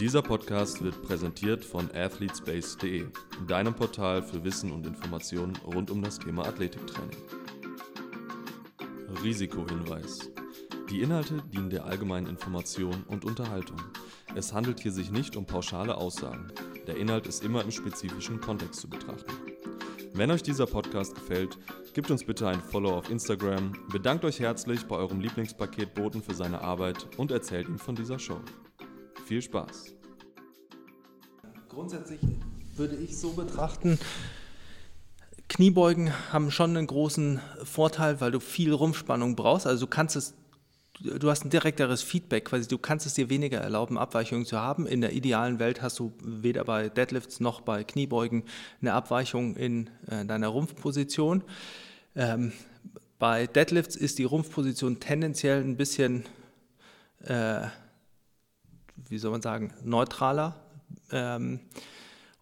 Dieser Podcast wird präsentiert von athletespace.de, deinem Portal für Wissen und Informationen rund um das Thema Athletiktraining. Risikohinweis. Die Inhalte dienen der allgemeinen Information und Unterhaltung. Es handelt hier sich nicht um pauschale Aussagen. Der Inhalt ist immer im spezifischen Kontext zu betrachten. Wenn euch dieser Podcast gefällt, gebt uns bitte ein Follow auf Instagram, bedankt euch herzlich bei eurem Lieblingspaketboten für seine Arbeit und erzählt ihm von dieser Show. Viel Spaß! Grundsätzlich würde ich so betrachten, Kniebeugen haben schon einen großen Vorteil, weil du viel Rumpfspannung brauchst. Also du kannst es, du hast ein direkteres Feedback, quasi du kannst es dir weniger erlauben, Abweichungen zu haben. In der idealen Welt hast du weder bei Deadlifts noch bei Kniebeugen eine Abweichung in äh, deiner Rumpfposition. Ähm, bei Deadlifts ist die Rumpfposition tendenziell ein bisschen, äh, wie soll man sagen, neutraler. Ähm,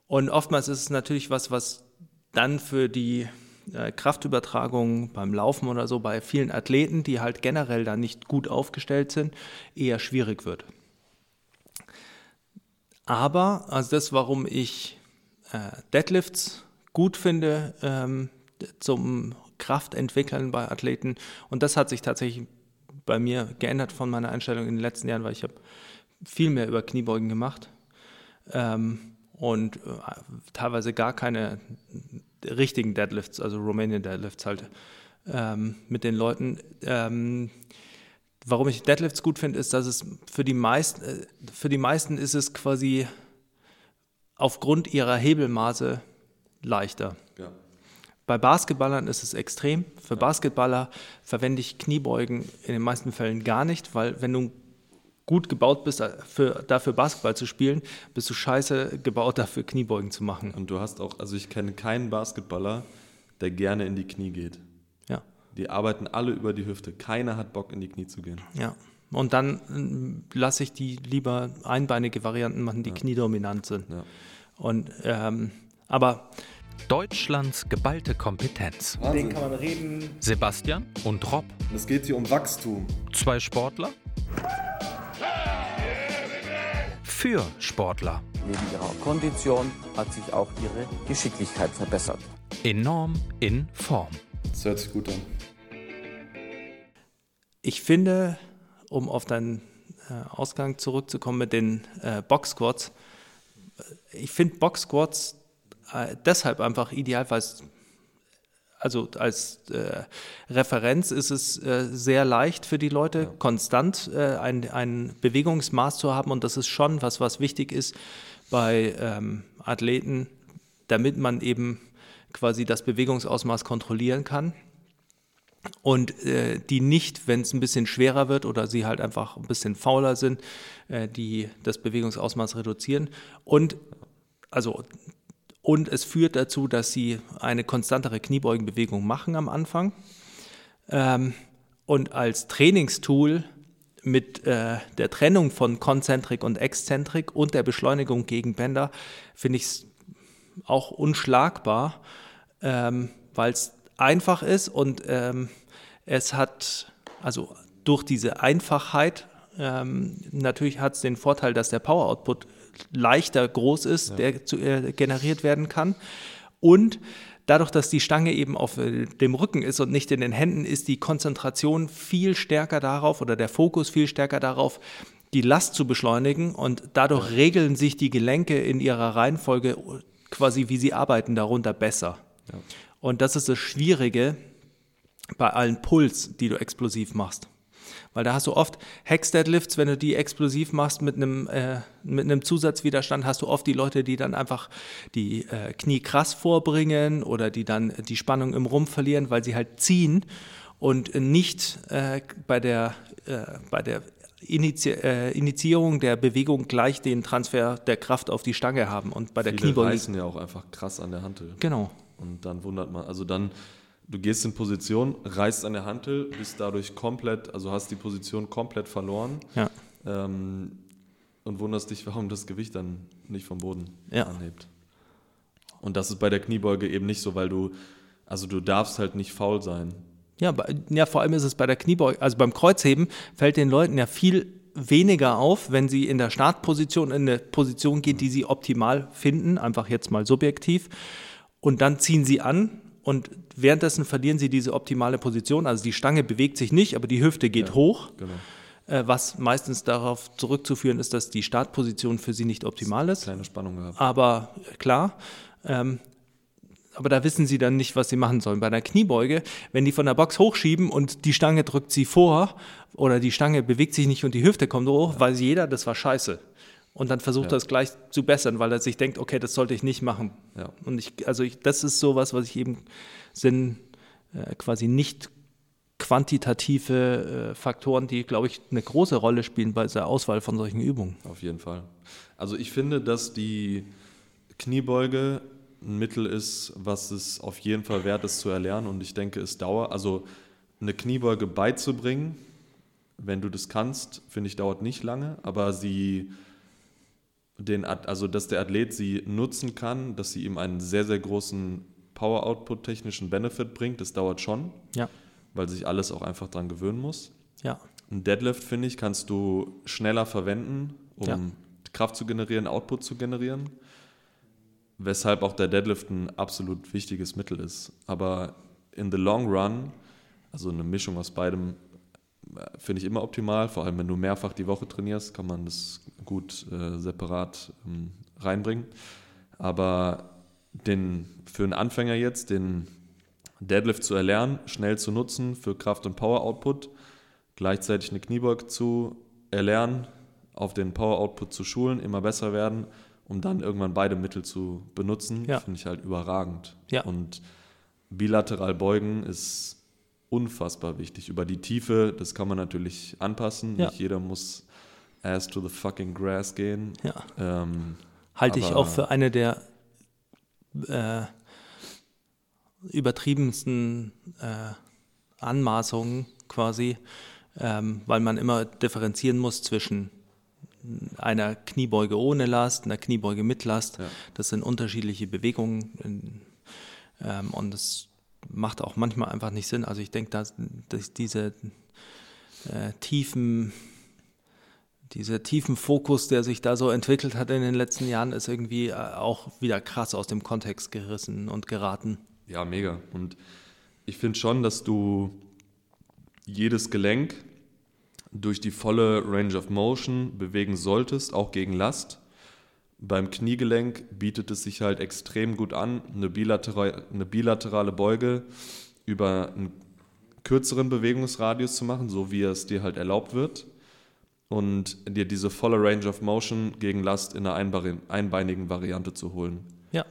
und oftmals ist es natürlich was, was dann für die äh, Kraftübertragung beim Laufen oder so bei vielen Athleten, die halt generell da nicht gut aufgestellt sind, eher schwierig wird. Aber, also das, warum ich äh, Deadlifts gut finde ähm, zum Kraftentwickeln bei Athleten, und das hat sich tatsächlich bei mir geändert von meiner Einstellung in den letzten Jahren, weil ich habe viel mehr über Kniebeugen gemacht. Ähm, und äh, teilweise gar keine richtigen Deadlifts, also Romanian Deadlifts halt ähm, mit den Leuten. Ähm, warum ich Deadlifts gut finde, ist, dass es für die meisten, äh, für die meisten ist es quasi aufgrund ihrer Hebelmaße leichter. Ja. Bei Basketballern ist es extrem. Für. Basketballer verwende ich Kniebeugen in den meisten Fällen gar nicht, weil wenn du gut gebaut bist, äh, für, dafür Basketball zu spielen, bist du scheiße gebaut, dafür Kniebeugen zu machen. Und du hast auch, also ich kenne keinen Basketballer, der gerne in die Knie geht. Ja. Die arbeiten alle über die Hüfte. Keiner hat Bock, in die Knie zu gehen. Ja. Und dann äh, lasse ich die lieber einbeinige Varianten machen, die ja. kniedominant sind. Ja. Und, ähm, aber Deutschlands geballte Kompetenz. Den kann man reden. Sebastian und Rob. Es geht hier um Wachstum. Zwei Sportler für Sportler. Neben ihrer Kondition hat sich auch ihre Geschicklichkeit verbessert. Enorm in Form. Das hört sich gut an. Ich finde, um auf deinen äh, Ausgang zurückzukommen mit den äh, Box Squats, äh, ich finde Box Squats äh, deshalb einfach ideal, weil es also als äh, Referenz ist es äh, sehr leicht für die Leute, ja. konstant äh, ein, ein Bewegungsmaß zu haben. Und das ist schon was, was wichtig ist bei ähm, Athleten, damit man eben quasi das Bewegungsausmaß kontrollieren kann. Und äh, die nicht, wenn es ein bisschen schwerer wird oder sie halt einfach ein bisschen fauler sind, äh, die das Bewegungsausmaß reduzieren. Und also und es führt dazu, dass sie eine konstantere Kniebeugenbewegung machen am Anfang. Ähm, und als Trainingstool mit äh, der Trennung von Konzentrik und Exzentrik und der Beschleunigung gegen Bänder finde ich es auch unschlagbar, ähm, weil es einfach ist und ähm, es hat, also durch diese Einfachheit, ähm, natürlich hat es den Vorteil, dass der Power Output leichter groß ist, ja. der zu, äh, generiert werden kann. Und dadurch, dass die Stange eben auf äh, dem Rücken ist und nicht in den Händen, ist die Konzentration viel stärker darauf oder der Fokus viel stärker darauf, die Last zu beschleunigen und dadurch ja. regeln sich die Gelenke in ihrer Reihenfolge quasi, wie sie arbeiten, darunter besser. Ja. Und das ist das Schwierige bei allen Puls, die du explosiv machst. Weil da hast du oft Hex-Deadlifts, wenn du die explosiv machst mit einem, äh, mit einem Zusatzwiderstand, hast du oft die Leute, die dann einfach die äh, Knie krass vorbringen oder die dann die Spannung im Rumpf verlieren, weil sie halt ziehen und nicht äh, bei der, äh, bei der Inizi äh, Initiierung der Bewegung gleich den Transfer der Kraft auf die Stange haben. Und bei der Viele Kniebeuge. reißen ja auch einfach krass an der Hantel. Genau. Und dann wundert man, also dann du gehst in Position, reißt an der Hantel, bist dadurch komplett, also hast die Position komplett verloren. Ja. Ähm, und wunderst dich, warum das Gewicht dann nicht vom Boden ja. anhebt. Und das ist bei der Kniebeuge eben nicht so, weil du, also du darfst halt nicht faul sein. Ja, ja, vor allem ist es bei der Kniebeuge, also beim Kreuzheben fällt den Leuten ja viel weniger auf, wenn sie in der Startposition in eine Position geht, die sie optimal finden, einfach jetzt mal subjektiv. Und dann ziehen sie an und währenddessen verlieren sie diese optimale Position. Also die Stange bewegt sich nicht, aber die Hüfte geht Ja, hoch, Genau. äh, was meistens darauf zurückzuführen ist, dass die Startposition für sie nicht optimal ist. Kleine Spannung gehabt. Aber äh, klar, ähm, aber da wissen sie dann nicht, was sie machen sollen. Bei einer Kniebeuge, wenn die von der Box hochschieben und die Stange drückt sie vor oder die Stange bewegt sich nicht und die Hüfte kommt hoch, weiß jeder, das war scheiße. Und dann versucht Ja. er es gleich zu bessern, weil er sich denkt, okay, das sollte ich nicht machen. Ja. Und ich, also ich, das ist sowas, was ich eben sind äh, quasi nicht quantitative äh, Faktoren, die, glaube ich, eine große Rolle spielen bei der Auswahl von solchen Übungen. Auf jeden Fall. Also ich finde, dass die Kniebeuge ein Mittel ist, was es auf jeden Fall wert ist zu erlernen und ich denke, es dauert, also eine Kniebeuge beizubringen, wenn du das kannst, finde ich, dauert nicht lange, aber sie den, also dass der Athlet sie nutzen kann, dass sie ihm einen sehr, sehr großen Power-Output-technischen Benefit bringt, das dauert schon, Ja, weil sich alles auch einfach dran gewöhnen muss. ja, Ein Deadlift, finde ich, kannst du schneller verwenden, um Ja. Kraft zu generieren, Output zu generieren. Weshalb auch der Deadlift ein absolut wichtiges Mittel ist. Aber in the long run, also eine Mischung aus beidem, finde ich immer optimal. Vor allem, wenn du mehrfach die Woche trainierst, kann man das gut äh, separat ähm, reinbringen. Aber den, für einen Anfänger jetzt, den Deadlift zu erlernen, schnell zu nutzen für Kraft- und Power-Output, gleichzeitig eine Kniebeug zu erlernen, auf den Power-Output zu schulen, immer besser werden, um dann irgendwann beide Mittel zu benutzen, Ja. finde ich halt überragend. Ja. Und bilateral beugen ist unfassbar wichtig. Über die Tiefe, das kann man natürlich anpassen. Ja. Nicht jeder muss ass to the fucking grass gehen. ja. Ähm, Halte ich auch für eine der äh, übertriebensten äh, Anmaßungen quasi, ähm, weil man immer differenzieren muss zwischen einer Kniebeuge ohne Last, einer Kniebeuge mit Last. Ja. Das sind unterschiedliche Bewegungen in, ähm, und das macht auch manchmal einfach nicht Sinn. Also ich denke, dass, dass diese äh, tiefen dieser tiefen Fokus, der sich da so entwickelt hat in den letzten Jahren, ist irgendwie äh, auch wieder krass aus dem Kontext gerissen und geraten. Ja, mega. Und ich finde schon, dass du jedes Gelenk durch die volle Range of Motion bewegen solltest, auch gegen Last. Beim Kniegelenk bietet es sich halt extrem gut an, eine, bilateral, eine bilaterale Beuge über einen kürzeren Bewegungsradius zu machen, so wie es dir halt erlaubt wird. Und dir diese volle Range of Motion gegen Last in einer einbeini- einbeinigen Variante zu holen. Ja.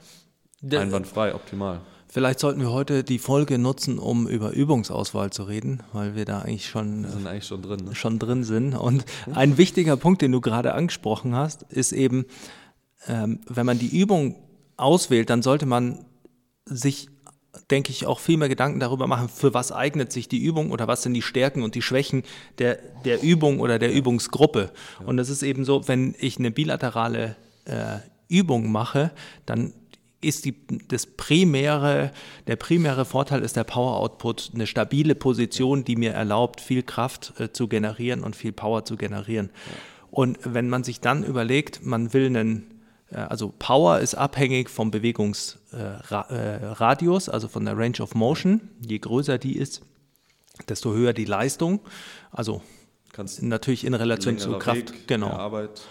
Einwandfrei, optimal. Vielleicht sollten wir heute die Folge nutzen, um über Übungsauswahl zu reden, weil wir da eigentlich schon, Wir sind eigentlich schon drin. Ne? schon drin sind. Und ein wichtiger Punkt, den du gerade angesprochen hast, ist eben, ähm, wenn man die Übung auswählt, dann sollte man sich, denke ich, auch viel mehr Gedanken darüber machen, für was eignet sich die Übung oder was sind die Stärken und die Schwächen der, der Übung oder der Übungsgruppe. Und es ist eben so, wenn ich eine bilaterale äh, Übung mache, dann ist die, das primäre, der primäre Vorteil ist der Power Output, eine stabile Position, die mir erlaubt, viel Kraft äh, zu generieren und viel Power zu generieren. Und wenn man sich dann überlegt, man will einen also Power ist abhängig vom Bewegungsradius, also von der Range of Motion. Je größer die ist, desto höher die Leistung. Also Kannst natürlich in Relation zur Kraft. Weg, genau. Arbeit.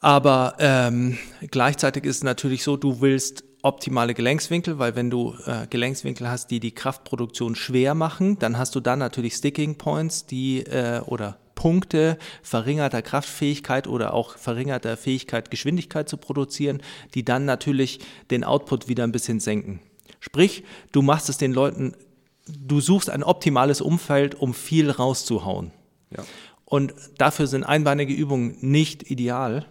Aber ähm, gleichzeitig ist es natürlich so, du willst optimale Gelenkswinkel, weil wenn du äh, Gelenkswinkel hast, die die Kraftproduktion schwer machen, dann hast du dann natürlich Sticking Points, die äh, oder Punkte verringerter Kraftfähigkeit oder auch verringerter Fähigkeit, Geschwindigkeit zu produzieren, die dann natürlich den Output wieder ein bisschen senken. Sprich, du machst es den Leuten, du suchst ein optimales Umfeld, um viel rauszuhauen. Ja. Und dafür sind einbeinige Übungen nicht ideal.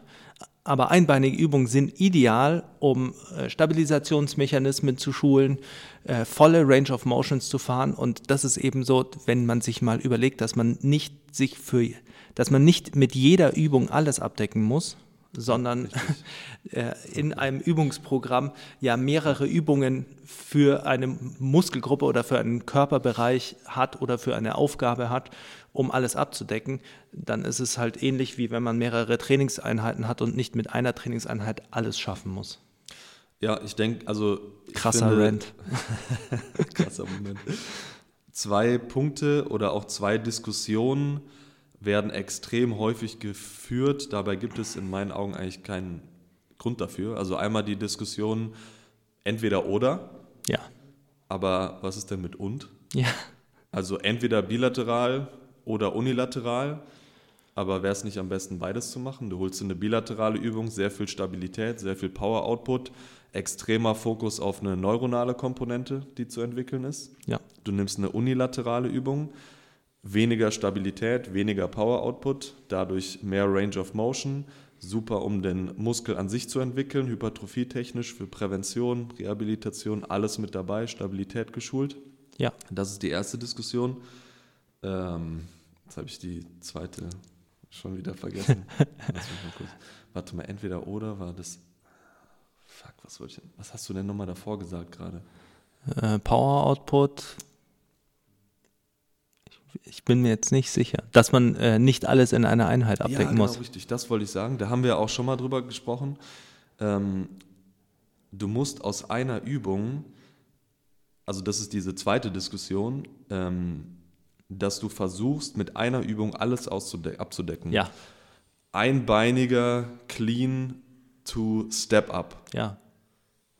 Aber einbeinige Übungen sind ideal, um äh, Stabilisationsmechanismen zu schulen, äh, volle Range of Motions zu fahren. Und das ist eben so, wenn man sich mal überlegt, dass man nicht sich für, dass man nicht mit jeder Übung alles abdecken muss, sondern äh, in einem Übungsprogramm ja mehrere Übungen für eine Muskelgruppe oder für einen Körperbereich hat oder für eine Aufgabe hat, um alles abzudecken, dann ist es halt ähnlich wie wenn man mehrere Trainingseinheiten hat und nicht mit einer Trainingseinheit alles schaffen muss. Ja, ich denke, also. Ich Krasser finde, Rant. Krasser Moment. Zwei Punkte oder auch zwei Diskussionen werden extrem häufig geführt. Dabei gibt es in meinen Augen eigentlich keinen Grund dafür. Also einmal die Diskussion entweder oder, Ja. aber was ist denn mit und? Ja. Also entweder bilateral oder unilateral. Aber wäre es nicht am besten, beides zu machen? Du holst eine bilaterale Übung, sehr viel Stabilität, sehr viel Power-Output, extremer Fokus auf eine neuronale Komponente, die zu entwickeln ist. Ja. Du nimmst eine unilaterale Übung, weniger Stabilität, weniger Power-Output, dadurch mehr Range of Motion, super, um den Muskel an sich zu entwickeln, hypertrophietechnisch für Prävention, Rehabilitation, alles mit dabei, Stabilität geschult. Ja. Das ist die erste Diskussion. Ähm, jetzt habe ich die zweite schon wieder vergessen. Mal. Warte mal, entweder oder war das. Fuck, was wollte ich denn? Was hast du denn nochmal davor gesagt gerade? Äh, Power Output. Ich, bin mir jetzt nicht sicher, dass man äh, nicht alles in einer Einheit abdecken ja, genau, muss. richtig, das wollte ich sagen. Da haben wir auch schon mal drüber gesprochen. Ähm, du musst aus einer Übung, also das ist diese zweite Diskussion, ähm, dass du versuchst, mit einer Übung alles abzudecken. Ja, Einbeiniger Clean to Step Up. ja,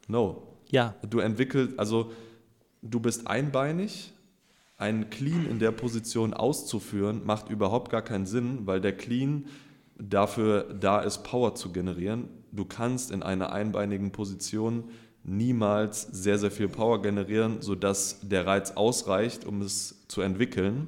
No. ja, Du entwickelst, also du bist einbeinig, einen Clean in der Position auszuführen, macht überhaupt gar keinen Sinn, weil der Clean dafür da ist, Power zu generieren. Du kannst in einer einbeinigen Position niemals sehr, sehr viel Power generieren, sodass der Reiz ausreicht, um es zu entwickeln.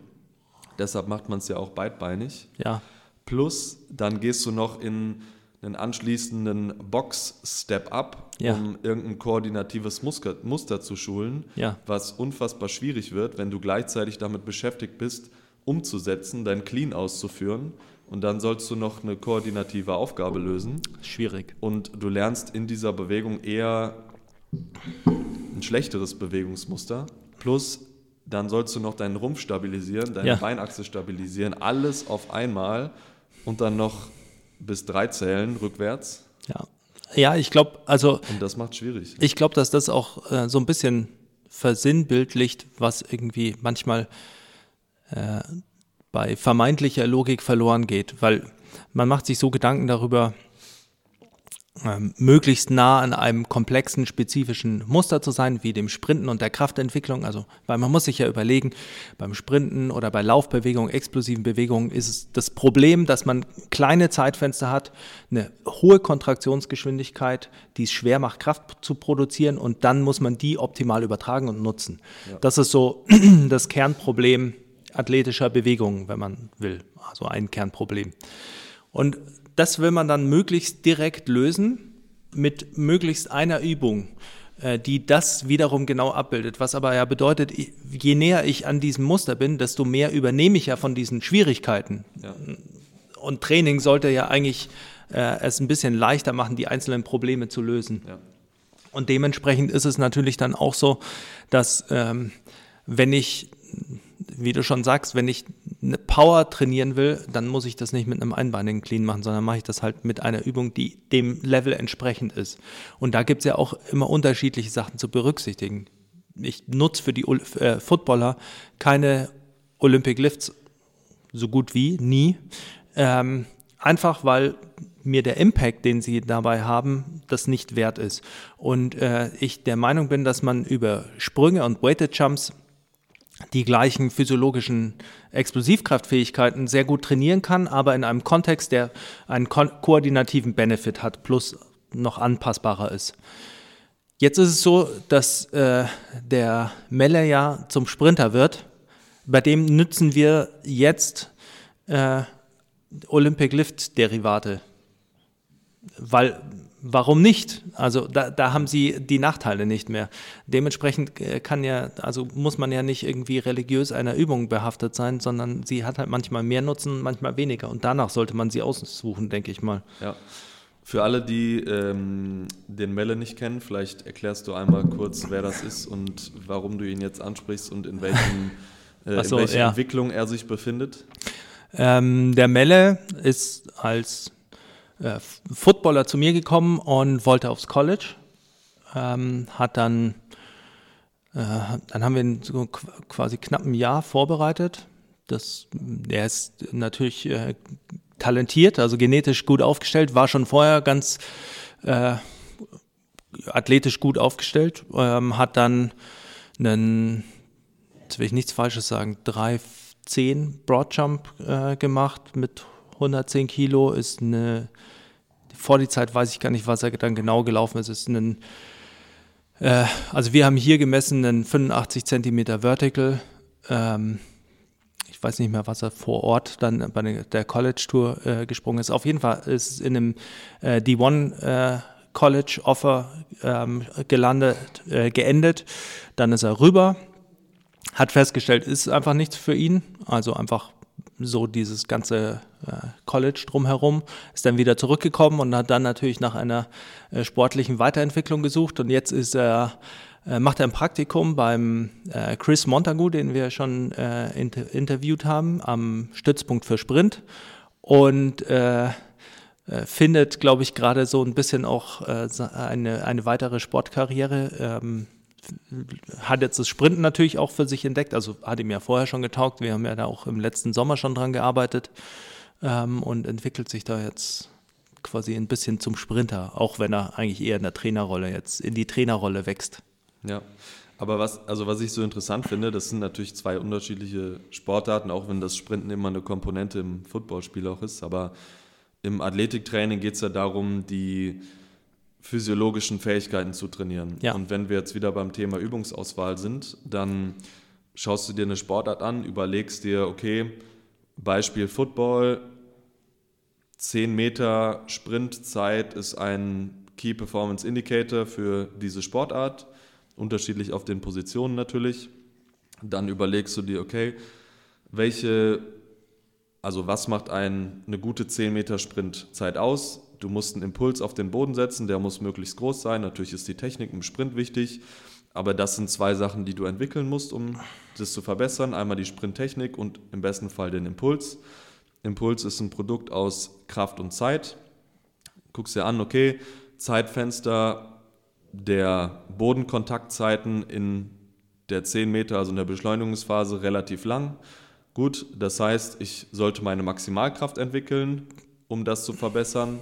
Deshalb macht man es ja auch beidbeinig. ja, Plus, dann gehst du noch in einen anschließenden Box-Step-Up, Ja. um irgendein koordinatives Musker, Muster zu schulen, Ja. was unfassbar schwierig wird, wenn du gleichzeitig damit beschäftigt bist, umzusetzen, dein Clean auszuführen. Und dann sollst du noch eine koordinative Aufgabe lösen. schwierig. Und du lernst in dieser Bewegung eher ein schlechteres Bewegungsmuster. Plus, dann sollst du noch deinen Rumpf stabilisieren, deine Ja. Beinachse stabilisieren, alles auf einmal und dann noch bis drei Zählen rückwärts. Ja, ja ich glaube, also Und das macht schwierig. ich glaube, dass das auch äh, so ein bisschen versinnbildlicht, was irgendwie manchmal äh, bei vermeintlicher Logik verloren geht, weil man macht sich so Gedanken darüber, ähm, möglichst nah an einem komplexen, spezifischen Muster zu sein, wie dem Sprinten und der Kraftentwicklung. Also, weil man muss sich ja überlegen, beim Sprinten oder bei Laufbewegungen, explosiven Bewegungen ist es das Problem, dass man kleine Zeitfenster hat, eine hohe Kontraktionsgeschwindigkeit, die es schwer macht, Kraft zu produzieren und dann muss man die optimal übertragen und nutzen. Das ist so das Kernproblem athletischer Bewegungen, wenn man will. Also ein Kernproblem. Und das will man dann möglichst direkt lösen mit möglichst einer Übung, äh, die das wiederum genau abbildet. Was aber ja bedeutet, je näher ich an diesem Muster bin, desto mehr übernehme ich ja von diesen Schwierigkeiten. Ja. Und Training sollte ja eigentlich äh, es ein bisschen leichter machen, die einzelnen Probleme zu lösen. Ja. Und dementsprechend ist es natürlich dann auch so, dass ähm, wenn ich, wie du schon sagst, wenn ich eine Power trainieren will, dann muss ich das nicht mit einem einbeinigen Clean machen, sondern mache ich das halt mit einer Übung, die dem Level entsprechend ist. Und da gibt es ja auch immer unterschiedliche Sachen zu berücksichtigen. Ich nutze für die äh, Footballer keine Olympic Lifts so gut wie nie. Ähm, einfach weil mir der Impact, den sie dabei haben, das nicht wert ist. Und äh, ich der Meinung bin, dass man über Sprünge und Weighted Jumps die gleichen physiologischen Explosivkraftfähigkeiten sehr gut trainieren kann, aber in einem Kontext, der einen ko koordinativen Benefit hat, plus noch anpassbarer ist. Jetzt ist es so, dass äh, der Melle ja zum Sprinter wird. Bei dem nützen wir jetzt äh, Olympic Lift Derivate. Weil, warum nicht? Also da, da haben sie die Nachteile nicht mehr. Dementsprechend äh, kann ja, also muss man ja nicht irgendwie religiös einer Übung behaftet sein, sondern sie hat halt manchmal mehr Nutzen, manchmal weniger. Und danach sollte man sie aussuchen, denke ich mal. Ja. Für alle, die ähm, den Melle nicht kennen, vielleicht erklärst du einmal kurz, wer das ist und warum du ihn jetzt ansprichst und in, welchen, äh, so, in welcher ja. Entwicklung er sich befindet. Ähm, der Melle ist als äh, Footballer zu mir gekommen und wollte aufs College. Ähm, hat dann, äh, dann haben wir ihn so qu- quasi knapp ein Jahr vorbereitet. Das, er ist natürlich äh, talentiert, also genetisch gut aufgestellt, war schon vorher ganz äh, athletisch gut aufgestellt, ähm, hat dann einen, jetzt will ich nichts Falsches sagen, 310 Broadjump äh, gemacht mit 110 Kilo, ist eine, vor die Zeit weiß ich gar nicht, was er dann genau gelaufen ist, ist ein, äh, also wir haben hier gemessen einen 85 Zentimeter Vertical, ähm, ich weiß nicht mehr, was er vor Ort dann bei der- College Tour äh, gesprungen ist. Auf jeden Fall ist es in einem äh, D1 äh, College Offer ähm, gelandet, äh, geendet. Dann ist er rüber, hat festgestellt, ist einfach nichts für ihn. Also einfach so dieses ganze äh, College drumherum, ist dann wieder zurückgekommen und hat dann natürlich nach einer äh, sportlichen Weiterentwicklung gesucht und jetzt ist er äh, macht er ein Praktikum beim äh, Chris Montagu, den wir schon äh, inter interviewt haben, am Stützpunkt für Sprint und äh, äh, findet, glaube ich, gerade so ein bisschen auch äh, eine, eine weitere Sportkarriere. Ähm, hat jetzt das Sprinten natürlich auch für sich entdeckt, also hat ihm ja vorher schon getaugt. Wir haben ja da auch im letzten Sommer schon dran gearbeitet ähm, und entwickelt sich da jetzt quasi ein bisschen zum Sprinter, auch wenn er eigentlich eher in der Trainerrolle jetzt in die Trainerrolle wächst. Ja, aber was, also was ich so interessant finde, das sind natürlich zwei unterschiedliche Sportarten, auch wenn das Sprinten immer eine Komponente im Footballspiel auch ist. Aber im Athletiktraining geht es ja darum, die physiologischen Fähigkeiten zu trainieren. Ja. Und wenn wir jetzt wieder beim Thema Übungsauswahl sind, dann schaust du dir eine Sportart an, überlegst dir, okay, Beispiel Football, 10 Meter Sprintzeit ist ein Key Performance Indicator für diese Sportart, unterschiedlich auf den Positionen natürlich. Dann überlegst du dir, okay, welche, also was macht ein, eine gute 10 Meter Sprintzeit aus? Du musst einen Impuls auf den Boden setzen, der muss möglichst groß sein. Natürlich ist die Technik im Sprint wichtig, aber das sind zwei Sachen, die du entwickeln musst, um das zu verbessern. Einmal die Sprinttechnik und im besten Fall den Impuls. Impuls ist ein Produkt aus Kraft und Zeit. Guckst dir an, okay, Zeitfenster der Bodenkontaktzeiten in der 10 Meter, also in der Beschleunigungsphase, relativ lang. Gut, das heißt, ich sollte meine Maximalkraft entwickeln, um das zu verbessern.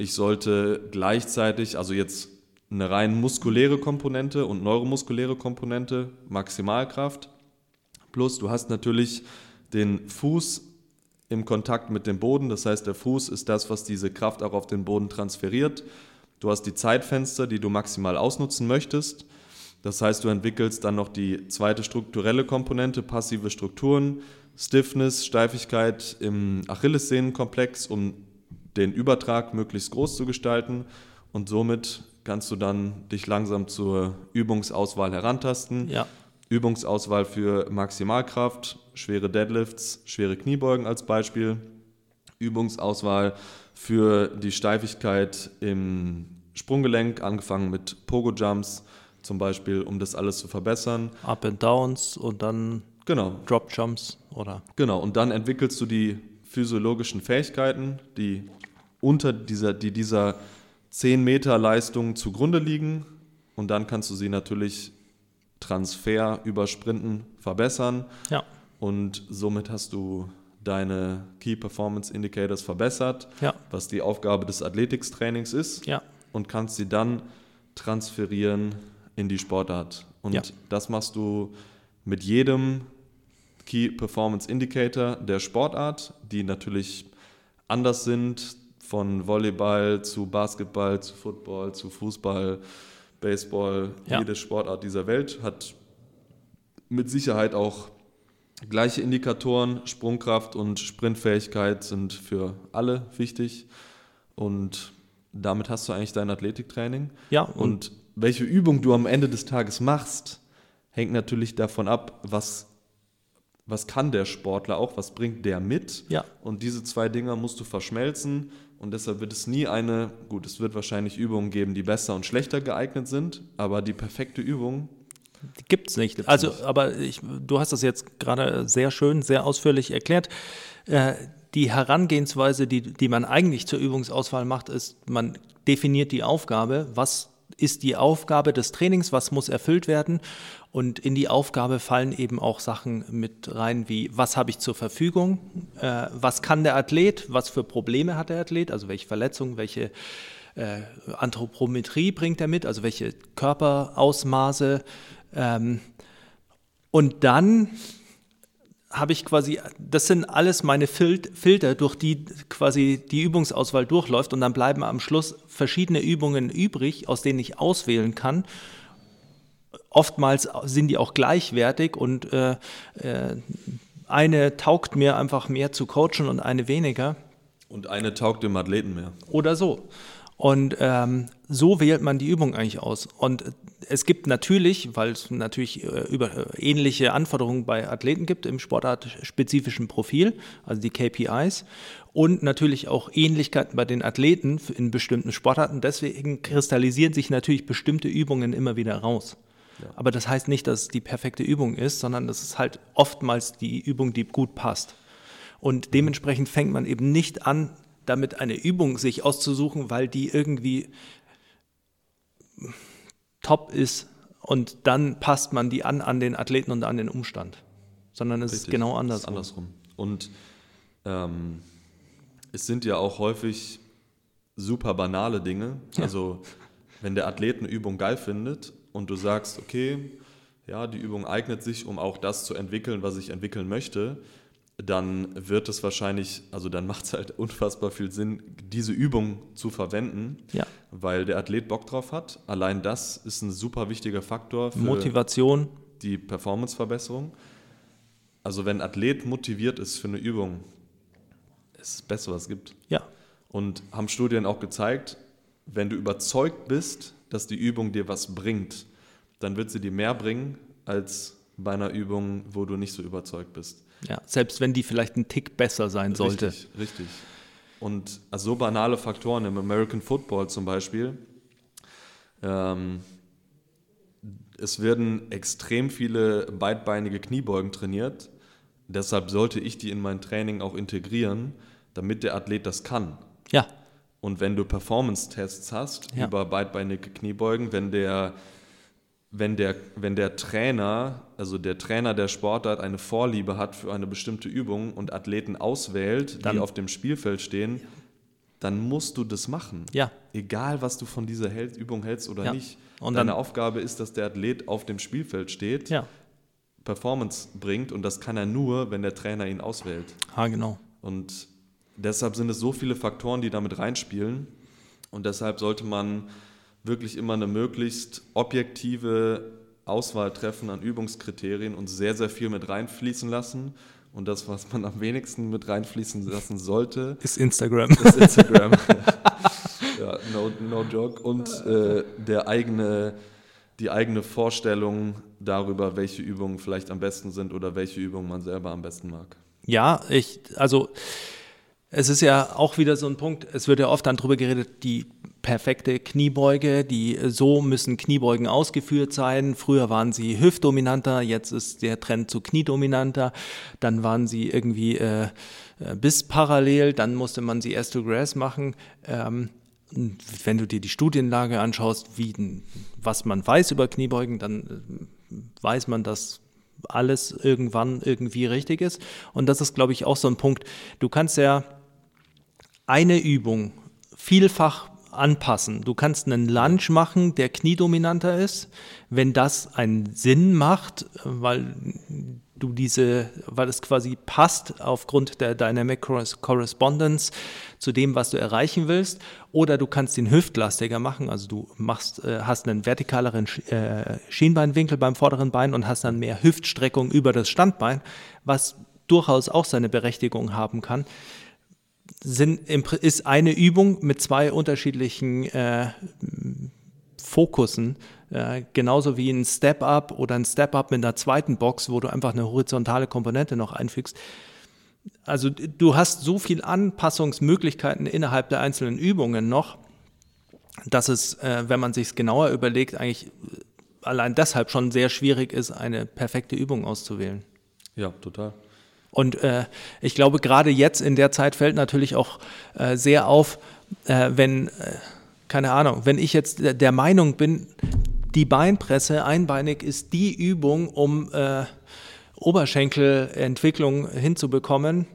Ich sollte gleichzeitig, also jetzt eine rein muskuläre Komponente und neuromuskuläre Komponente, Maximalkraft. Plus du hast natürlich den Fuß im Kontakt mit dem Boden. Das heißt, der Fuß ist das, was diese Kraft auch auf den Boden transferiert. Du hast die Zeitfenster, die du maximal ausnutzen möchtest. Das heißt, du entwickelst dann noch die zweite strukturelle Komponente, passive Strukturen, Stiffness, Steifigkeit im Achillessehnenkomplex, um den Übertrag möglichst groß zu gestalten. Und somit kannst du dann dich langsam zur Übungsauswahl herantasten. Ja. Übungsauswahl für Maximalkraft, schwere Deadlifts, schwere Kniebeugen als Beispiel. Übungsauswahl für die Steifigkeit im Sprunggelenk, angefangen mit Pogo-Jumps zum Beispiel, um das alles zu verbessern. Up and Downs und dann Genau, Drop Jumps oder genau. Und dann entwickelst du die physiologischen Fähigkeiten, die unter dieser, die dieser 10 Meter Leistung zugrunde liegen. Und dann kannst du sie natürlich Transfer über Sprinten verbessern. ja, Und somit hast du deine Key Performance Indicators verbessert, ja, was die Aufgabe des Athletikstrainings ist, ja, und kannst sie dann transferieren in die Sportart. Und Ja. das machst du mit jedem Key Performance Indicator der Sportart, die natürlich anders sind von Volleyball zu Basketball zu Football zu Fußball, Baseball. Ja. Jede Sportart dieser Welt hat mit Sicherheit auch gleiche Indikatoren. Sprungkraft und Sprintfähigkeit sind für alle wichtig. Und damit hast du eigentlich dein Athletiktraining. ja. Und, Und welche Übung du am Ende des Tages machst, hängt natürlich davon ab, was was kann der Sportler auch, was bringt der mit. Ja. Und diese zwei Dinger musst du verschmelzen und deshalb wird es nie eine, gut, es wird wahrscheinlich Übungen geben, die besser und schlechter geeignet sind, aber die perfekte Übung, Die gibt es nicht. Gibt's also, nicht. aber ich, du hast das jetzt gerade sehr schön, sehr ausführlich erklärt. Äh, die Herangehensweise, die, die man eigentlich zur Übungsauswahl macht, ist, man definiert die Aufgabe, was ist die Aufgabe des Trainings, was muss erfüllt werden. Und in die Aufgabe fallen eben auch Sachen mit rein, wie was habe ich zur Verfügung, äh, was kann der Athlet, was für Probleme hat der Athlet, also welche Verletzungen, welche äh, Anthropometrie bringt er mit, also welche Körperausmaße. Ähm, und dann habe ich quasi, das sind alles meine Fil Filter, durch die quasi die Übungsauswahl durchläuft und dann bleiben am Schluss verschiedene Übungen übrig, aus denen ich auswählen kann. Oftmals sind die auch gleichwertig und äh, äh, eine taugt mir einfach mehr zu coachen und eine weniger und eine taugt dem Athleten mehr. oder so. Und ähm, so wählt man die Übung eigentlich aus. Und es gibt natürlich, weil es natürlich äh, über, äh, ähnliche Anforderungen bei Athleten gibt im sportartspezifischen Profil, also die KPIs, und natürlich auch Ähnlichkeiten bei den Athleten in bestimmten Sportarten. Deswegen kristallisieren sich natürlich bestimmte Übungen immer wieder raus. Aber das heißt nicht, dass es die perfekte Übung ist, sondern das ist halt oftmals die Übung, die gut passt. Und dementsprechend fängt man eben nicht an, damit eine Übung sich auszusuchen, weil die irgendwie top ist und dann passt man die an an den Athleten und an den Umstand. Sondern es ist Richtig. genau Es andersrum. Ist andersrum. Und ähm, es sind ja auch häufig super banale Dinge. Ja. Also wenn der Athlet eine Übung geil findet und du sagst, okay, ja, die Übung eignet sich, um auch das zu entwickeln, was ich entwickeln möchte, dann wird es wahrscheinlich, also dann macht es halt unfassbar viel Sinn, diese Übung zu verwenden, Ja. weil der Athlet Bock drauf hat. Allein das ist ein super wichtiger Faktor für Motivation, die Performanceverbesserung. Also wenn ein Athlet motiviert ist für eine Übung, ist das Beste, was es gibt. ja, Und haben Studien auch gezeigt, wenn du überzeugt bist, dass die Übung dir was bringt, dann wird sie dir mehr bringen als bei einer Übung, wo du nicht so überzeugt bist. Ja. Selbst wenn die vielleicht ein Tick besser sein sollte. Richtig, richtig. Und also so banale Faktoren im American Football zum Beispiel. Ähm, es werden extrem viele beidbeinige Kniebeugen trainiert. Deshalb sollte ich die in mein Training auch integrieren, damit der Athlet das kann. Ja, Und wenn du Performance-Tests hast Ja. über beidbeinige Kniebeugen, wenn der, wenn, der, wenn der Trainer, also der Trainer der Sportart eine Vorliebe hat für eine bestimmte Übung und Athleten auswählt, Dann- die auf dem Spielfeld stehen, dann musst du das machen. Ja. Egal, was du von dieser Hel Übung hältst oder Ja. nicht. Und Deine dann- Aufgabe ist, dass der Athlet auf dem Spielfeld steht, ja, Performance bringt und das kann er nur, wenn der Trainer ihn auswählt. ha, genau. Und deshalb sind es so viele Faktoren, die damit reinspielen. Und deshalb sollte man wirklich immer eine möglichst objektive Auswahl treffen an Übungskriterien und sehr, sehr viel mit reinfließen lassen. Und das, was man am wenigsten mit reinfließen lassen sollte, Ist Instagram. ist Instagram. ja, no, no joke. Und äh, der eigene, die eigene Vorstellung darüber, welche Übungen vielleicht am besten sind oder welche Übungen man selber am besten mag. Ja, ich, also es ist ja auch wieder so ein Punkt, es wird ja oft dann drüber geredet, die perfekte Kniebeuge, die so müssen Kniebeugen ausgeführt sein. Früher waren sie hüftdominanter, jetzt ist der Trend zu kniedominanter. Dann waren sie irgendwie äh, äh, bis parallel, dann musste man sie erst to grass machen. Ähm, wenn du dir die Studienlage anschaust, wie, was man weiß über Kniebeugen, dann äh, weiß man, dass alles irgendwann irgendwie richtig ist. Und das ist, glaube ich, auch so ein Punkt. Du kannst ja eine Übung vielfach anpassen. Du kannst einen Lunge machen, der kniedominanter ist, wenn das einen Sinn macht, weil du diese, weil es quasi passt aufgrund der Dynamic Correspondence zu dem, was du erreichen willst. Oder du kannst den hüftlastiger machen, also du machst, äh, hast einen vertikaleren äh, Schienbeinwinkel beim vorderen Bein und hast dann mehr Hüftstreckung über das Standbein, was durchaus auch seine Berechtigung haben kann sind, ist eine Übung mit zwei unterschiedlichen äh, Fokussen Äh, genauso wie ein Step-Up oder ein Step-Up mit einer zweiten Box, wo du einfach eine horizontale Komponente noch einfügst. Also du hast so viel Anpassungsmöglichkeiten innerhalb der einzelnen Übungen noch, dass es, äh, wenn man sich es genauer überlegt, eigentlich allein deshalb schon sehr schwierig ist, eine perfekte Übung auszuwählen. Ja, total. Und äh, ich glaube, gerade jetzt in der Zeit fällt natürlich auch äh, sehr auf, äh, wenn, äh, keine Ahnung, wenn ich jetzt der Meinung bin, die Beinpresse einbeinig ist die Übung, um äh, Oberschenkelentwicklung hinzubekommen,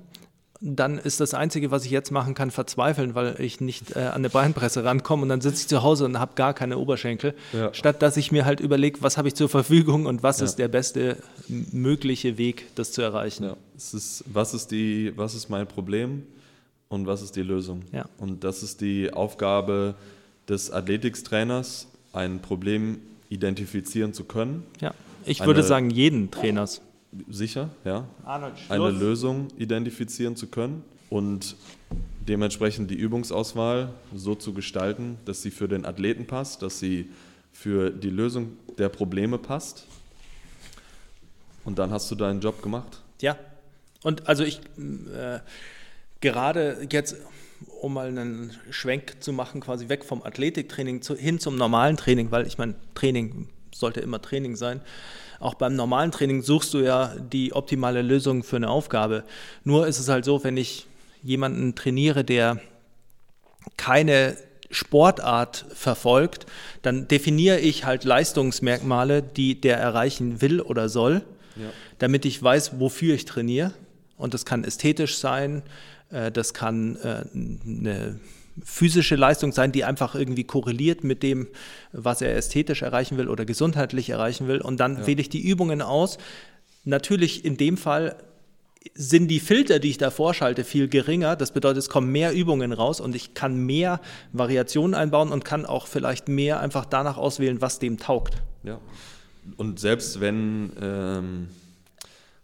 dann ist das Einzige, was ich jetzt machen kann, verzweifeln, weil ich nicht äh, an eine Beinpresse rankomme und dann sitze ich zu Hause und habe gar keine Oberschenkel, ja. statt dass ich mir halt überlege, was habe ich zur Verfügung und was ja. ist der beste mögliche Weg, das zu erreichen. Ja. Es ist, was, ist die, was ist mein Problem und was ist die Lösung? Und das ist die Aufgabe des Athletikstrainers, ein Problem identifizieren zu können. Ja, ich würde sagen, jeden Trainers sicher, ja, eine Lösung identifizieren zu können und dementsprechend die Übungsauswahl so zu gestalten, dass sie für den Athleten passt, dass sie für die Lösung der Probleme passt. Und dann hast du deinen Job gemacht. Ja, und also ich äh, gerade jetzt, um mal einen Schwenk zu machen, quasi weg vom Athletiktraining zu, hin zum normalen Training, weil ich meine, Training sollte immer Training sein. Auch beim normalen Training suchst du ja die optimale Lösung für eine Aufgabe. Nur ist es halt so, wenn ich jemanden trainiere, der keine Sportart verfolgt, dann definiere ich halt Leistungsmerkmale, die der erreichen will oder soll, ja. damit ich weiß, wofür ich trainiere. Und das kann ästhetisch sein, äh, das kann äh, eine physische Leistung sein, die einfach irgendwie korreliert mit dem, was er ästhetisch erreichen will oder gesundheitlich erreichen will. Und dann ja. wähle ich die Übungen aus. Natürlich in dem Fall sind die Filter, die ich da vorschalte, viel geringer. Das bedeutet, es kommen mehr Übungen raus und ich kann mehr Variationen einbauen und kann auch vielleicht mehr einfach danach auswählen, was dem taugt. Ja. Und selbst wenn, ähm,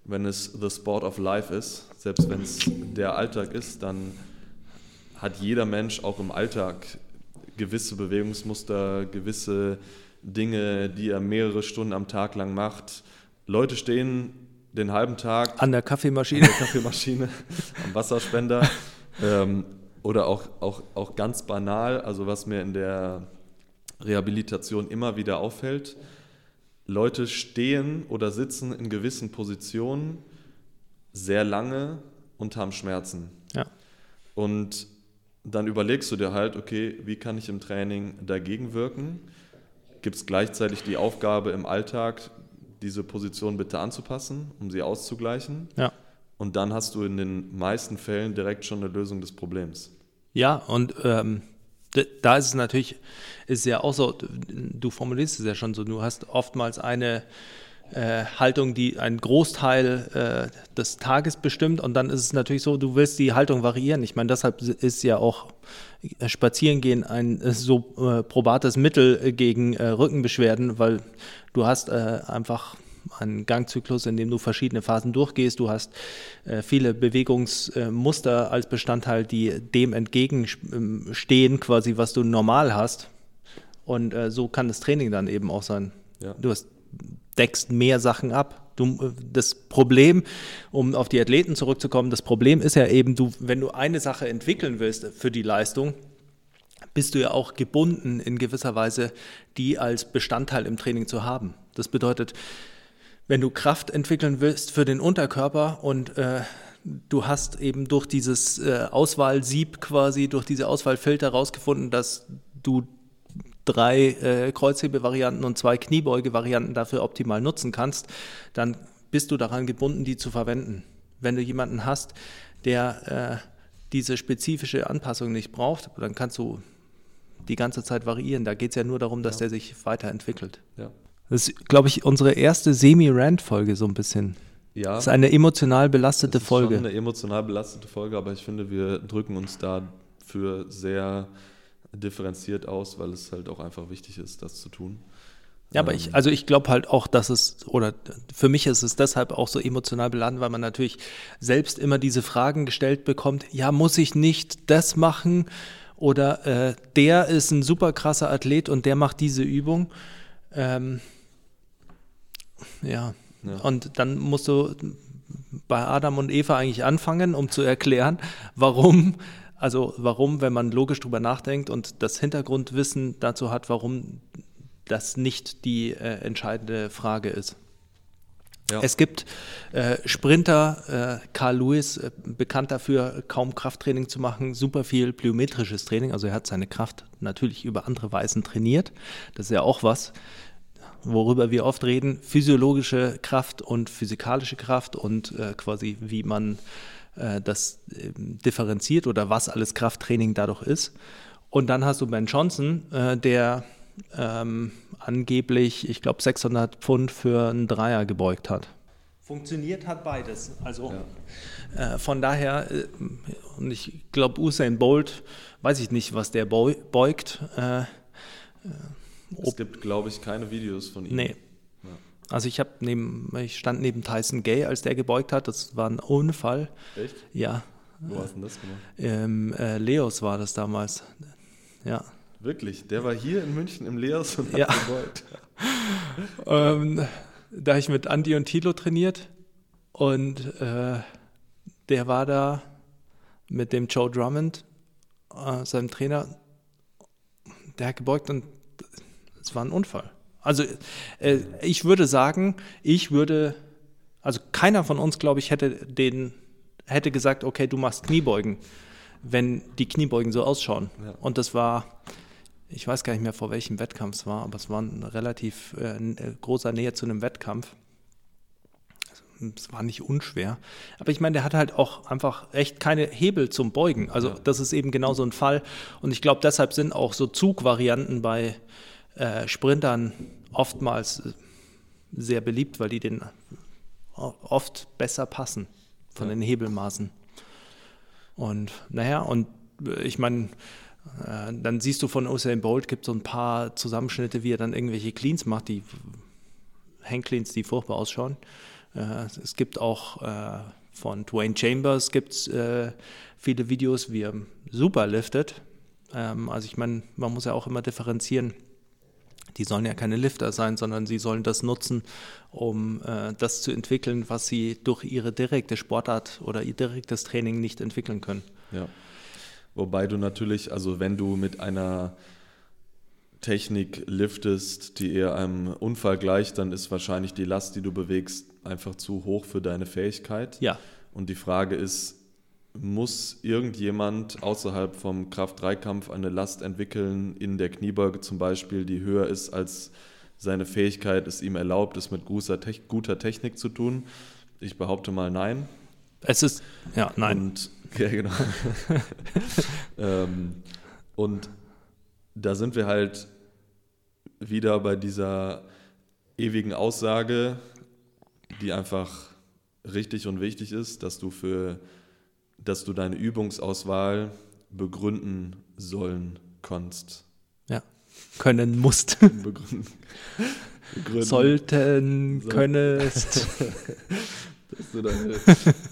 wenn es the sport of life ist, selbst wenn es der Alltag ist, dann hat jeder Mensch auch im Alltag gewisse Bewegungsmuster, gewisse Dinge, die er mehrere Stunden am Tag lang macht. Leute stehen den halben Tag an der Kaffeemaschine, der Kaffeemaschine am Wasserspender ähm, oder auch, auch, auch ganz banal, also was mir in der Rehabilitation immer wieder auffällt, Leute stehen oder sitzen in gewissen Positionen sehr lange und haben Schmerzen. Ja. Und dann überlegst du dir halt, okay, wie kann ich im Training dagegen wirken? Gibt es gleichzeitig die Aufgabe im Alltag, diese Position bitte anzupassen, um sie auszugleichen? Ja. Und dann hast du in den meisten Fällen direkt schon eine Lösung des Problems. Ja, und ähm, da ist es natürlich, ist ja auch so, du formulierst es ja schon so, du hast oftmals eine Haltung, die einen Großteil äh, des Tages bestimmt. Und dann ist es natürlich so, du willst die Haltung variieren. Ich meine, deshalb ist ja auch Spazierengehen ein äh, so äh, probates Mittel gegen äh, Rückenbeschwerden, weil du hast äh, einfach einen Gangzyklus, in dem du verschiedene Phasen durchgehst. Du hast viele Bewegungsmuster als Bestandteil, die dem entgegenstehen, quasi, was du normal hast. Und so kann das Training dann eben auch sein. Ja. Du hast deckst mehr Sachen ab. Du, das Problem, um auf die Athleten zurückzukommen, das Problem ist ja eben, du, wenn du eine Sache entwickeln willst für die Leistung, bist du ja auch gebunden in gewisser Weise, die als Bestandteil im Training zu haben. Das bedeutet, wenn du Kraft entwickeln willst für den Unterkörper und äh, du hast eben durch dieses äh, Auswahlsieb quasi, durch diese Auswahlfilter herausgefunden, dass du drei äh, Kreuzhebevarianten und zwei Kniebeugevarianten dafür optimal nutzen kannst, dann bist du daran gebunden, die zu verwenden. Wenn du jemanden hast, der äh, diese spezifische Anpassung nicht braucht, dann kannst du die ganze Zeit variieren. Da geht es ja nur darum, dass ja. der sich weiterentwickelt. Ja. Das ist, glaube ich, unsere erste Semi-Rant-Folge so ein bisschen. Ja. Das ist eine emotional belastete das ist Folge. Schon eine emotional belastete Folge, aber ich finde, wir drücken uns dafür sehr differenziert aus, weil es halt auch einfach wichtig ist, das zu tun. Ja, aber ich, ähm, also ich glaube halt auch, dass es, oder für mich ist es deshalb auch so emotional beladen, weil man natürlich selbst immer diese Fragen gestellt bekommt, ja, muss ich nicht das machen? Oder äh, der ist ein super krasser Athlet und der macht diese Übung. Ähm, ja. Ja. Und dann musst du bei Adam und Eva eigentlich anfangen, um zu erklären, warum, also warum, wenn man logisch drüber nachdenkt und das Hintergrundwissen dazu hat, warum das nicht die äh, entscheidende Frage ist. Ja. Es gibt äh, Sprinter, äh, Carl Lewis, äh, bekannt dafür, kaum Krafttraining zu machen, super viel plyometrisches Training. Also er hat seine Kraft natürlich über andere Weisen trainiert. Das ist ja auch was, worüber wir oft reden. Physiologische Kraft und physikalische Kraft und äh, quasi wie man das ähm, differenziert oder was alles Krafttraining dadurch ist. Und dann hast du Ben Johnson, äh, der ähm, angeblich, ich glaube, 600 Pfund für einen Dreier gebeugt hat. Funktioniert hat beides. Also äh, von daher, äh, und ich glaube, Usain Bolt, weiß ich nicht, was der beu beugt. Äh, Es gibt, glaube ich, keine Videos von ihm. nee. Also ich habe neben, ich stand neben Tyson Gay, als der gebeugt hat. Das war ein Unfall. Echt? Ja, Wo hast du denn das gemacht? ähm, äh, Leos war das damals. Ja. Wirklich? Der war hier in München im Leos und hat Ja. gebeugt. Ähm, da habe ich mit Andy und Tilo trainiert und äh, der war da mit dem Joe Drummond, äh, seinem Trainer, der hat gebeugt und es war ein Unfall. Also äh, ich würde sagen, ich würde, also keiner von uns, glaube ich, hätte den, hätte gesagt, okay, du machst Kniebeugen, wenn die Kniebeugen so ausschauen. Ja. Und das war, ich weiß gar nicht mehr, vor welchem Wettkampf es war, aber es war in relativ äh, äh, großer Nähe zu einem Wettkampf. Es war nicht unschwer. Aber ich meine, der hat halt auch einfach echt keine Hebel zum Beugen. Also Ja. das ist eben genau so ein Fall. Und ich glaube, deshalb sind auch so Zugvarianten bei äh, Sprintern oftmals äh, sehr beliebt, weil die den oft besser passen von Ja. den Hebelmaßen. Und naja, und äh, ich meine, äh, dann siehst du von Usain Bolt, gibt so ein paar Zusammenschnitte, wie er dann irgendwelche Cleans macht, die Hangcleans, die furchtbar ausschauen. Äh, es gibt auch äh, von Dwayne Chambers gibt's, viele Videos, wie er super liftet. Ähm, also ich meine, man muss ja auch immer differenzieren. Die sollen ja keine Lifter sein, sondern sie sollen das nutzen, um äh, das zu entwickeln, was sie durch ihre direkte Sportart oder ihr direktes Training nicht entwickeln können. Ja. Wobei du natürlich, also wenn du mit einer Technik liftest, die eher einem Unfall gleicht, dann ist wahrscheinlich die Last, die du bewegst, einfach zu hoch für deine Fähigkeit. Ja, Und die Frage ist, muss irgendjemand außerhalb vom Kraft-3-Kampf eine Last entwickeln, in der Kniebeuge zum Beispiel, die höher ist als seine Fähigkeit es ihm erlaubt, es mit guter, Tech- guter Technik zu tun? Ich behaupte mal nein. es ist, ja, nein. Und, ja, genau. ähm, und da sind wir halt wieder bei dieser ewigen Aussage, die einfach richtig und wichtig ist, dass du für, dass du deine Übungsauswahl begründen sollen kannst. Ja, können musst. Begründen. begründen Sollten, So. könntest. Dass du deine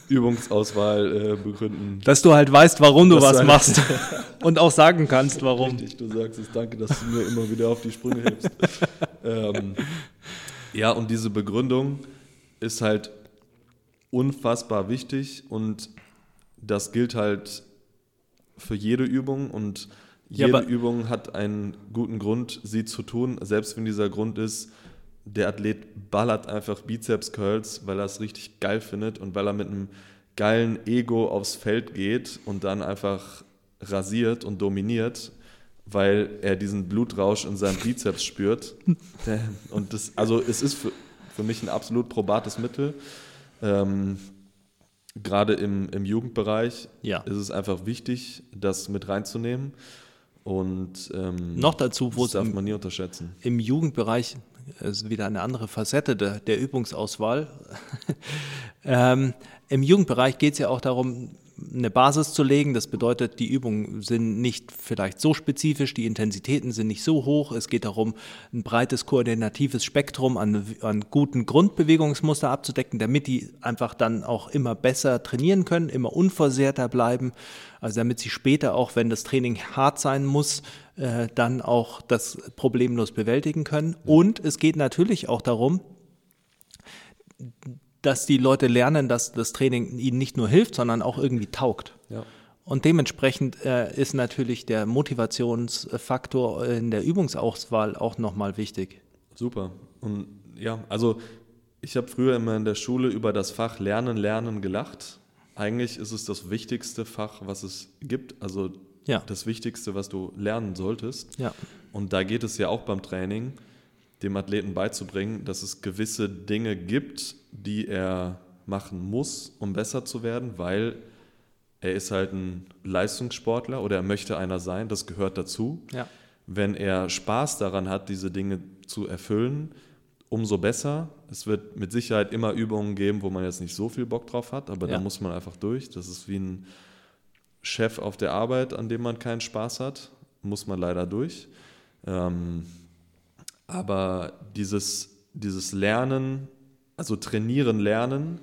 Übungsauswahl äh, begründen Dass du halt weißt, warum du was du halt- machst. Und auch sagen kannst, warum. Richtig, du sagst es. Danke, dass du mir immer wieder auf die Sprünge hilfst. ähm, ja, und diese Begründung ist halt unfassbar wichtig und das gilt halt für jede Übung und Ja, jede aber- Übung hat einen guten Grund, sie zu tun, selbst wenn dieser Grund ist, der Athlet ballert einfach Bizeps-Curls, weil er es richtig geil findet und weil er mit einem geilen Ego aufs Feld geht und dann einfach rasiert und dominiert, weil er diesen Blutrausch in seinem Bizeps spürt. Und das, also es ist für, für mich ein absolut probates Mittel. Ähm, Gerade im, im Jugendbereich Ja. ist es einfach wichtig, das mit reinzunehmen. Und ähm, Noch dazu, wo das es darf im- man nie unterschätzen. Im Jugendbereich ist wieder eine andere Facette der, der Übungsauswahl. ähm, Im Jugendbereich geht es ja auch darum, eine Basis zu legen. Das bedeutet, die Übungen sind nicht vielleicht so spezifisch, die Intensitäten sind nicht so hoch. Es geht darum, ein breites koordinatives Spektrum an, an guten Grundbewegungsmuster abzudecken, damit die einfach dann auch immer besser trainieren können, immer unversehrter bleiben. Also damit sie später auch, wenn das Training hart sein muss, äh, dann auch das problemlos bewältigen können. Und es geht natürlich auch darum, dass die Leute lernen, dass das Training ihnen nicht nur hilft, sondern auch irgendwie taugt. Ja. Und dementsprechend äh, ist natürlich der Motivationsfaktor in der Übungsauswahl auch nochmal wichtig. Super. Und ja, also ich habe früher immer in der Schule über das Fach Lernen, Lernen gelacht. Eigentlich ist es das wichtigste Fach, was es gibt. Also Ja. das Wichtigste, was du lernen solltest. Ja. Und da geht es ja auch beim Training, dem Athleten beizubringen, dass es gewisse Dinge gibt, die er machen muss, um besser zu werden, weil er ist halt ein Leistungssportler oder er möchte einer sein, das gehört dazu. Ja. Wenn er Spaß daran hat, diese Dinge zu erfüllen, umso besser. Es wird mit Sicherheit immer Übungen geben, wo man jetzt nicht so viel Bock drauf hat, aber Ja. da muss man einfach durch. Das ist wie ein Chef auf der Arbeit, an dem man keinen Spaß hat, muss man leider durch. Ähm, aber dieses, dieses Lernen, also trainieren, lernen,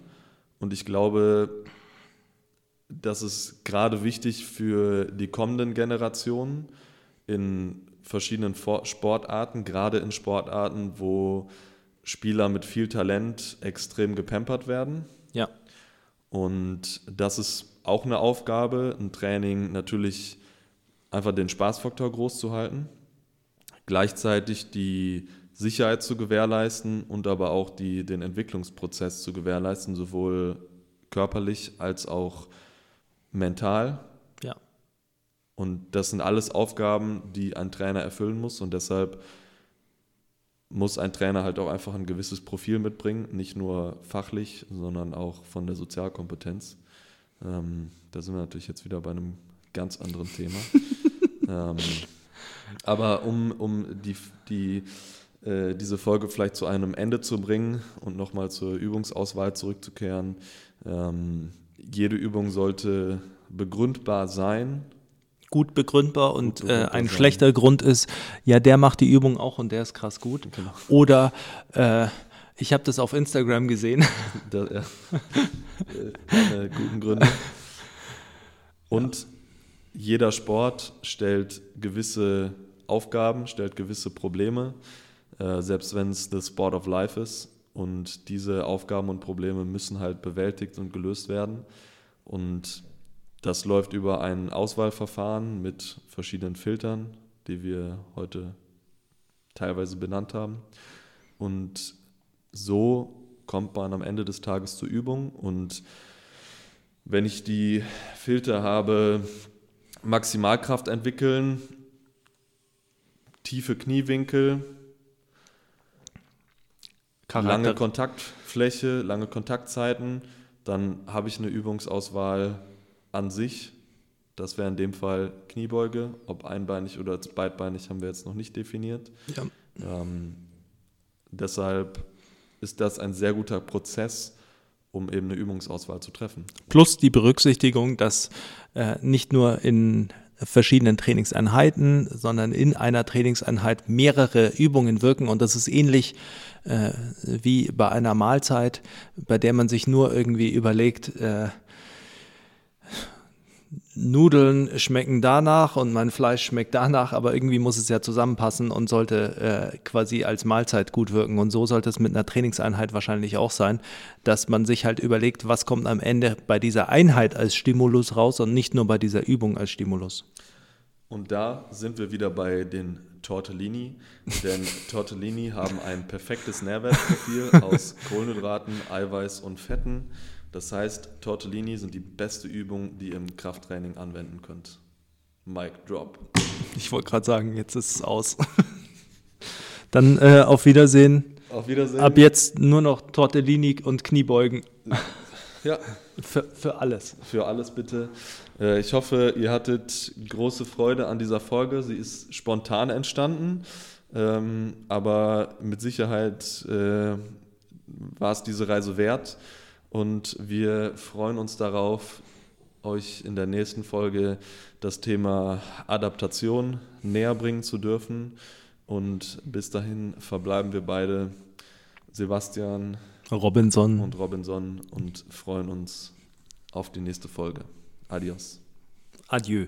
und ich glaube, das ist gerade wichtig für die kommenden Generationen in verschiedenen Sportarten, gerade in Sportarten, wo Spieler mit viel Talent extrem gepampert werden. Ja. Und das ist auch eine Aufgabe, ein Training natürlich einfach den Spaßfaktor groß zu halten, gleichzeitig die Sicherheit zu gewährleisten und aber auch die, den Entwicklungsprozess zu gewährleisten, sowohl körperlich als auch mental. Ja. Und das sind alles Aufgaben, die ein Trainer erfüllen muss und deshalb muss ein Trainer halt auch einfach ein gewisses Profil mitbringen, nicht nur fachlich, sondern auch von der Sozialkompetenz. Ähm, da sind wir natürlich jetzt wieder bei einem ganz anderen Thema. ähm, aber um, um die, die, äh, diese Folge vielleicht zu einem Ende zu bringen und nochmal zur Übungsauswahl zurückzukehren, ähm, jede Übung sollte begründbar sein, Gut begründbar und Gut begründbar äh, ein sein. schlechter Grund ist, ja, der macht die Übung auch und der ist krass gut. Genau. Oder äh, ich habe das auf Instagram gesehen. Da, ja. Äh, guten Gründe. Und jeder Sport stellt gewisse Aufgaben, stellt gewisse Probleme, äh, selbst wenn es the Sport of Life ist. Und diese Aufgaben und Probleme müssen halt bewältigt und gelöst werden. Und das läuft über ein Auswahlverfahren mit verschiedenen Filtern, die wir heute teilweise benannt haben. Und so kommt man am Ende des Tages zur Übung. Und wenn ich die Filter habe, Maximalkraft entwickeln, tiefe Kniewinkel, lange Charakter. Kontaktfläche, lange Kontaktzeiten, dann habe ich eine Übungsauswahl an sich. Das wäre in dem Fall Kniebeuge. Ob einbeinig oder beidbeinig haben wir jetzt noch nicht definiert. Ja. Ähm, deshalb ist das ein sehr guter Prozess, um eben eine Übungsauswahl zu treffen. Plus die Berücksichtigung, dass äh, nicht nur in verschiedenen Trainingseinheiten, sondern in einer Trainingseinheit mehrere Übungen wirken. Und das ist ähnlich äh, wie bei einer Mahlzeit, bei der man sich nur irgendwie überlegt, äh, Nudeln schmecken danach und mein Fleisch schmeckt danach, aber irgendwie muss es ja zusammenpassen und sollte äh, quasi als Mahlzeit gut wirken. Und so sollte es mit einer Trainingseinheit wahrscheinlich auch sein, dass man sich halt überlegt, was kommt am Ende bei dieser Einheit als Stimulus raus und nicht nur bei dieser Übung als Stimulus. Und da sind wir wieder bei den Tortellini, denn Tortellini haben ein perfektes Nährwertprofil aus Kohlenhydraten, Eiweiß und Fetten. Das heißt, Tortellini sind die beste Übung, die ihr im Krafttraining anwenden könnt. Mic drop. Ich wollte gerade sagen, jetzt ist es aus. Dann äh, auf Wiedersehen. Auf Wiedersehen. Ab jetzt nur noch Tortellini und Kniebeugen. Ja, Für, für alles. für alles bitte. Äh, Ich hoffe, ihr hattet große Freude an dieser Folge. Sie ist spontan entstanden, ähm, aber mit Sicherheit äh, war es diese Reise wert. Und wir freuen uns darauf, euch in der nächsten Folge das Thema Adaptation näher bringen zu dürfen. Und bis dahin verbleiben wir beide, Sebastian Robinson. und Robinson, und freuen uns auf die nächste Folge. Adios. Adieu.